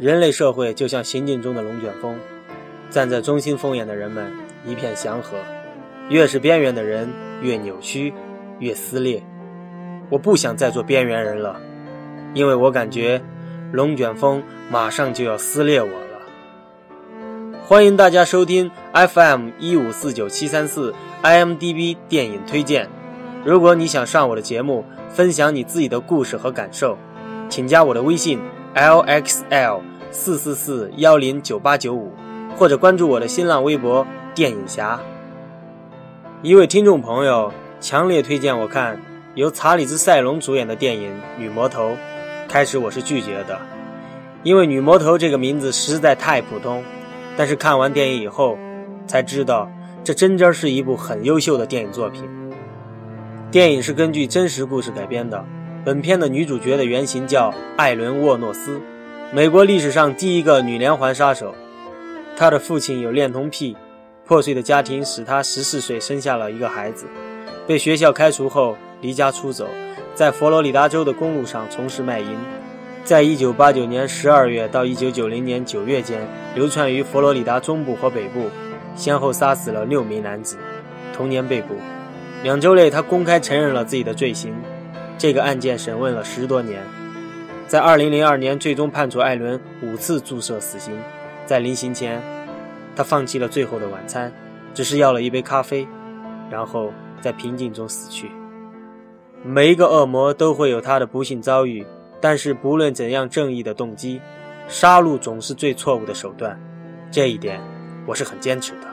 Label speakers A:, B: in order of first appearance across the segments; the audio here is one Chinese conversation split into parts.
A: 人类社会就像行进中的龙卷风，站在中心风眼的人们一片祥和，越是边缘的人越扭曲，越撕裂。我不想再做边缘人了，因为我感觉龙卷风马上就要撕裂我了。欢迎大家收听 FM 一五四九七三四 IMDB 电影推荐。如果你想上我的节目，分享你自己的故事和感受，请加我的微信 lxl 四四四幺零九八九五，或者关注我的新浪微博电影侠。一位听众朋友强烈推荐我看。由查理兹·塞隆主演的电影《女魔头》，开始我是拒绝的，因为“女魔头”这个名字实在太普通。但是看完电影以后，才知道这真真是一部很优秀的电影作品。电影是根据真实故事改编的。本片的女主角的原型叫艾伦·沃诺斯，美国历史上第一个女连环杀手。她的父亲有恋童癖，破碎的家庭使她十四岁生下了一个孩子，被学校开除后。离家出走，在佛罗里达州的公路上从事卖淫，在1989年12月到1990年9月间，流窜于佛罗里达中部和北部，先后杀死了六名男子，同年被捕。两周内，他公开承认了自己的罪行。这个案件审问了十多年，在2002年最终判处艾伦五次注射死刑。在临刑前，他放弃了最后的晚餐，只是要了一杯咖啡，然后在平静中死去。每一个恶魔都会有他的不幸遭遇，但是不论怎样正义的动机，杀戮总是最错误的手段。这一点，我是很坚持的。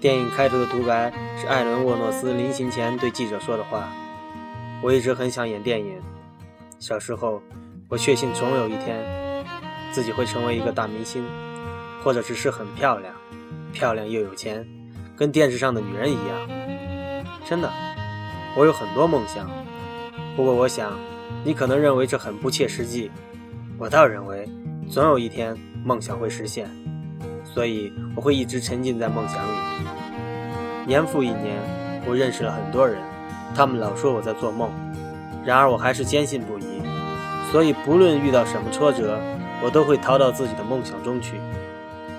A: 电影开头的独白是艾伦·沃诺斯临行前对记者说的话。我一直很想演电影。小时候，我确信总有一天，自己会成为一个大明星，或者只是很漂亮，漂亮又有钱，跟电视上的女人一样。真的，我有很多梦想。不过，我想，你可能认为这很不切实际。我倒认为，总有一天梦想会实现。所以我会一直沉浸在梦想里。年复一年，我认识了很多人，他们老说我在做梦，然而我还是坚信不疑。所以不论遇到什么挫折，我都会逃到自己的梦想中去，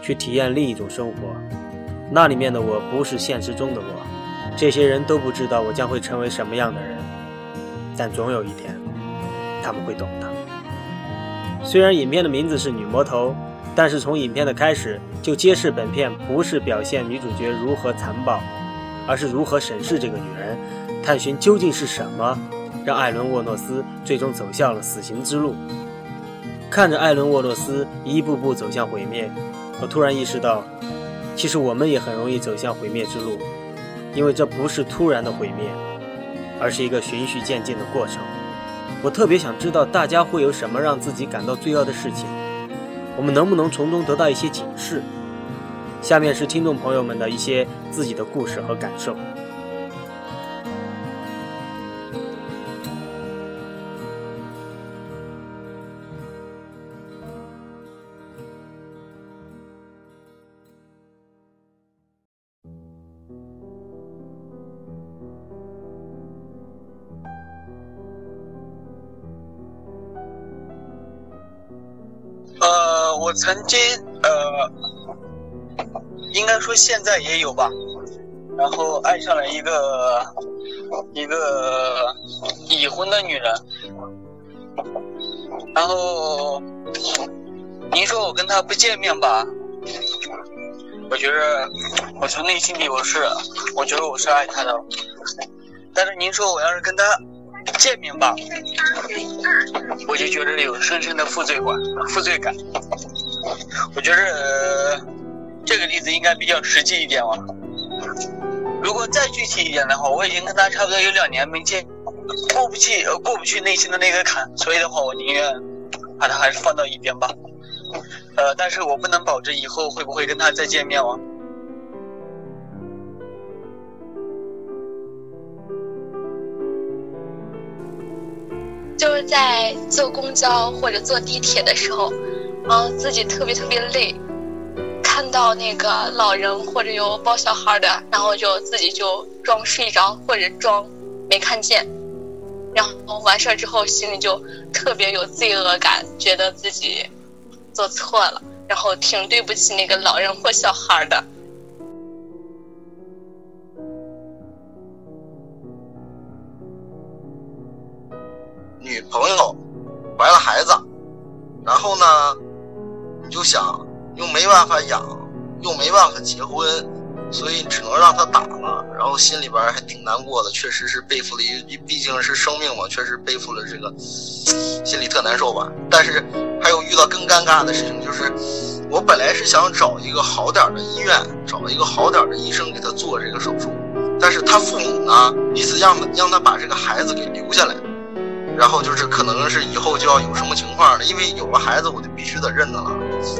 A: 去体验另一种生活。那里面的我不是现实中的我。这些人都不知道我将会成为什么样的人，但总有一天，他们会懂的。虽然影片的名字是《女魔头》。但是从影片的开始就揭示，本片不是表现女主角如何残暴，而是如何审视这个女人，探寻究竟是什么让艾伦·沃诺斯最终走向了死刑之路。看着艾伦·沃诺斯一步步走向毁灭，我突然意识到，其实我们也很容易走向毁灭之路，因为这不是突然的毁灭，而是一个循序渐进的过程。我特别想知道大家会有什么让自己感到罪恶的事情。我们能不能从中得到一些警示？下面是听众朋友们的一些自己的故事和感受。
B: 呃我曾经，呃，应该说现在也有吧，然后爱上了一个一个已婚的女人，然后您说我跟她不见面吧，我觉得我从内心里我是，我觉得我是爱她的，但是您说我要是跟她见面吧，我就觉得有深深的负罪感，负罪感。我觉着这个例子应该比较实际一点吧。如果再具体一点的话，我已经跟他差不多有两年没见，过不去呃，过不去内心的那个坎，所以的话，我宁愿把他还是放到一边吧。呃，但是我不能保证以后会不会跟他再见面哦。
C: 就是在坐公交或者坐地铁的时候，然后自己特别特别累，看到那个老人或者有抱小孩的，然后就自己就装睡着或者装没看见，然后完事儿之后心里就特别有罪恶感，觉得自己做错了，然后挺对不起那个老人或小孩的。
D: 女朋友怀了孩子，然后呢，你就想又没办法养，又没办法结婚，所以只能让他打了，然后心里边还挺难过的，确实是背负了一，毕竟是生命嘛，确实背负了这个，心里特难受吧。但是还有遇到更尴尬的事情，就是我本来是想找一个好点的医院，找一个好点的医生给他做这个手术，但是他父母呢，意思让让他把这个孩子给留下来。然后就是可能是以后就要有什么情况了，因为有了孩子我就必须得认他了，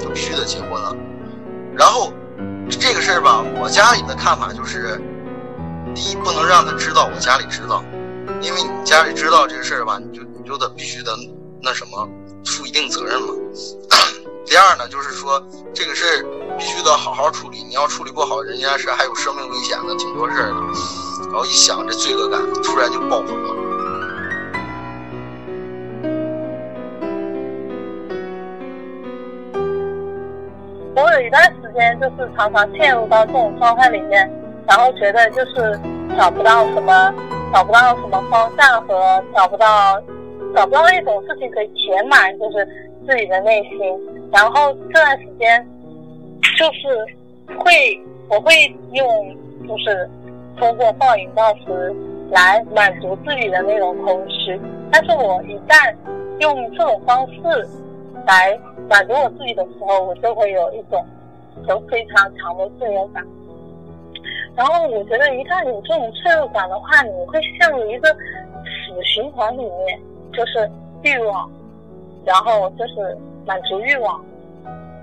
D: 就必须得结婚了。然后这个事儿吧，我家里的看法就是，第一不能让他知道我家里知道，因为你家里知道这个事儿吧，你就你就得必须得那什么负一定责任嘛。第二呢，就是说这个事儿必须得好好处理，你要处理不好，人家是还有生命危险的，挺多事儿的。然后一想这罪恶感突然就爆棚了。
E: 一段时间就是常常陷入到这种状态里面，然后觉得就是找不到什么，找不到什么方向和找不到，找不到一种事情可以填满就是自己的内心。然后这段时间就是会，我会用就是通过暴饮暴食来满足自己的那种空虚。但是我一旦用这种方式来。满足我自己的时候，我就会有一种有非常强的罪恶感。然后我觉得，一旦有这种罪恶感的话，你会陷入一个死循环里面，就是欲望，然后就是满足欲望，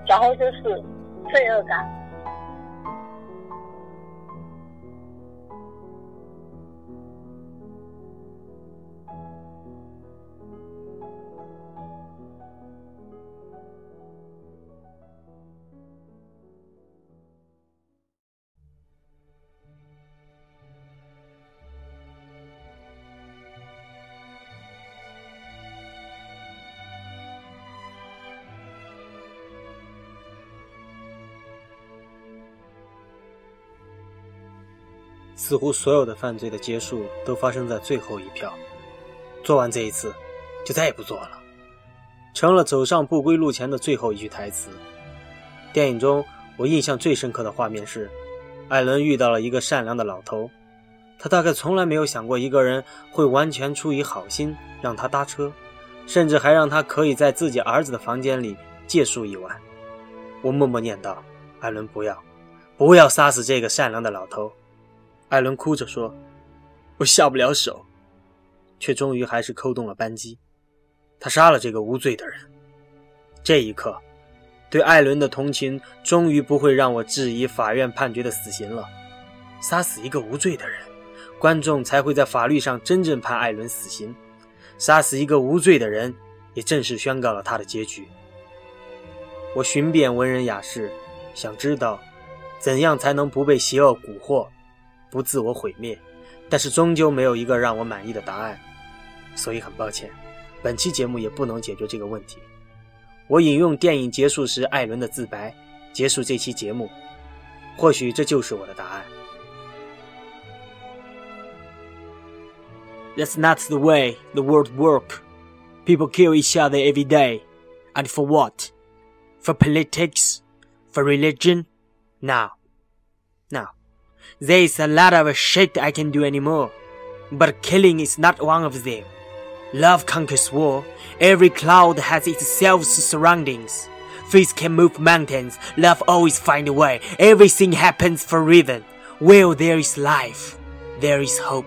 E: 然后就是罪恶感。
A: 似乎所有的犯罪的结束都发生在最后一票，做完这一次，就再也不做了，成了走上不归路前的最后一句台词。电影中我印象最深刻的画面是，艾伦遇到了一个善良的老头，他大概从来没有想过一个人会完全出于好心让他搭车，甚至还让他可以在自己儿子的房间里借宿一晚。我默默念道：“艾伦，不要，不要杀死这个善良的老头。”艾伦哭着说：“我下不了手。”却终于还是扣动了扳机。他杀了这个无罪的人。这一刻，对艾伦的同情终于不会让我质疑法院判决的死刑了。杀死一个无罪的人，观众才会在法律上真正判艾伦死刑。杀死一个无罪的人，也正式宣告了他的结局。我寻遍文人雅士，想知道怎样才能不被邪恶蛊惑。不自我毁灭，但是终究没有一个让我满意的答案，所以很抱歉，本期节目也不能解决这个问题。我引用电影结束时艾伦的自白，结束这期节目，或许这就是我的答案。That's not the way the world work. People kill each other every day, and for what? For politics? For religion? Now, now. There's a lot of shit I can do anymore, but killing is not one of them. Love conquers war. Every cloud has its self-surroundings. Faith can move mountains. Love always find a way. Everything happens for reason. Where there is life, there is hope.